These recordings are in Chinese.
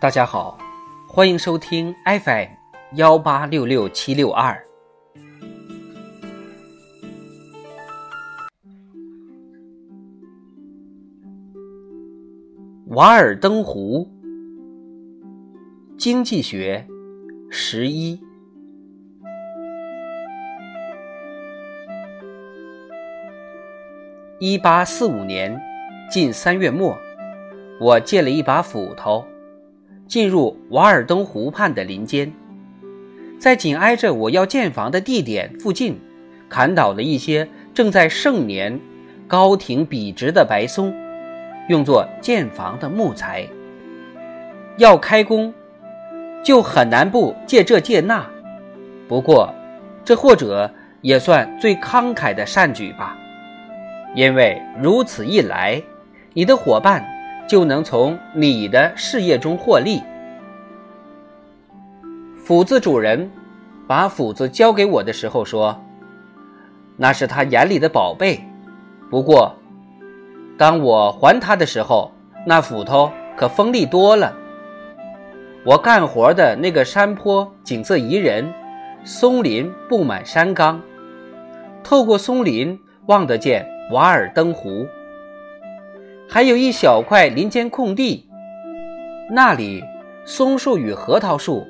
大家好，欢迎收听 FM 幺八六六七六二。瓦尔登湖，经济学十一。一八四五年，近三月末，我借了一把斧头。进入瓦尔登湖畔的林间，在紧挨着我要建房的地点附近，砍倒了一些正在盛年、高挺笔直的白松，用作建房的木材。要开工，就很难不借这借那。不过，这或者也算最慷慨的善举吧，因为如此一来，你的伙伴。就能从你的事业中获利。斧子主人把斧子交给我的时候说：“那是他眼里的宝贝。”不过，当我还他的时候，那斧头可锋利多了。我干活的那个山坡景色宜人，松林布满山岗，透过松林望得见瓦尔登湖。还有一小块林间空地，那里松树与核桃树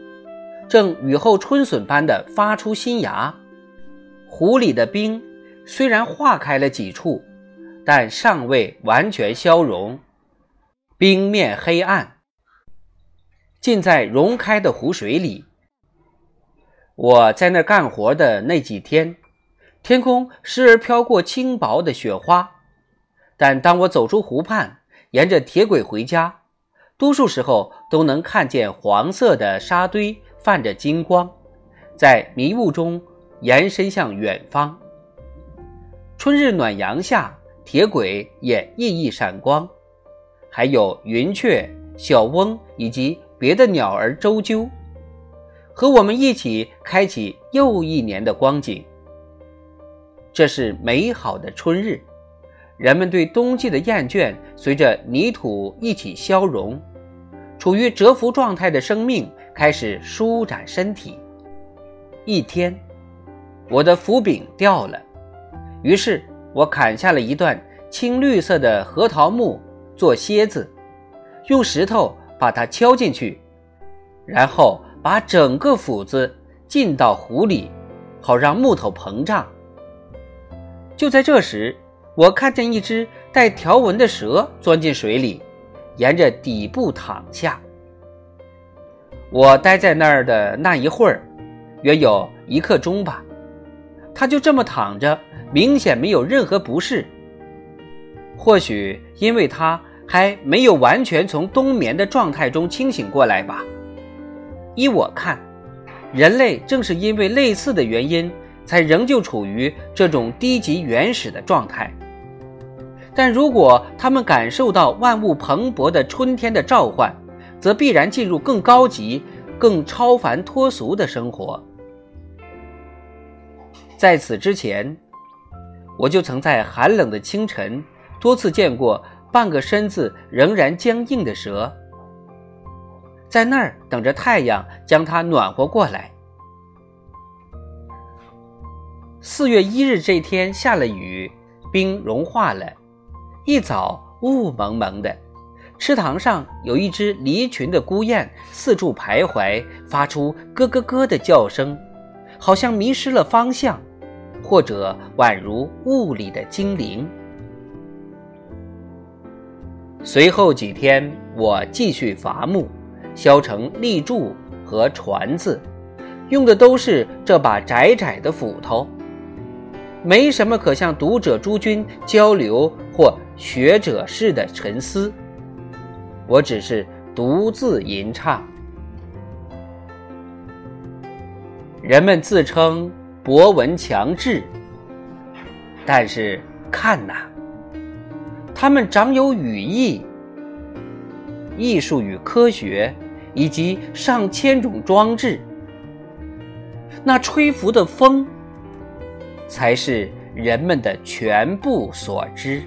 正雨后春笋般的发出新芽。湖里的冰虽然化开了几处，但尚未完全消融，冰面黑暗，浸在融开的湖水里。我在那干活的那几天，天空时而飘过轻薄的雪花。但当我走出湖畔，沿着铁轨回家，多数时候都能看见黄色的沙堆泛着金光，在迷雾中延伸向远方。春日暖阳下，铁轨也熠熠闪光，还有云雀、小翁以及别的鸟儿周啾，和我们一起开启又一年的光景。这是美好的春日。人们对冬季的厌倦随着泥土一起消融，处于蛰伏状态的生命开始舒展身体。一天，我的斧柄掉了，于是我砍下了一段青绿色的核桃木做楔子，用石头把它敲进去，然后把整个斧子浸到湖里，好让木头膨胀。就在这时。我看见一只带条纹的蛇钻进水里，沿着底部躺下。我待在那儿的那一会儿，约有一刻钟吧，它就这么躺着，明显没有任何不适。或许因为它还没有完全从冬眠的状态中清醒过来吧。依我看，人类正是因为类似的原因，才仍旧处于这种低级原始的状态。但如果他们感受到万物蓬勃的春天的召唤，则必然进入更高级、更超凡脱俗的生活。在此之前，我就曾在寒冷的清晨多次见过半个身子仍然僵硬的蛇，在那儿等着太阳将它暖和过来。四月一日这天下了雨，冰融化了。一早雾蒙蒙的，池塘上有一只离群的孤雁四处徘徊，发出咯咯咯的叫声，好像迷失了方向，或者宛如雾里的精灵。随后几天，我继续伐木，削成立柱和船子，用的都是这把窄窄的斧头。没什么可向读者诸君交流或。学者式的沉思，我只是独自吟唱。人们自称博闻强志，但是看呐，他们长有羽翼、艺术与科学，以及上千种装置。那吹拂的风，才是人们的全部所知。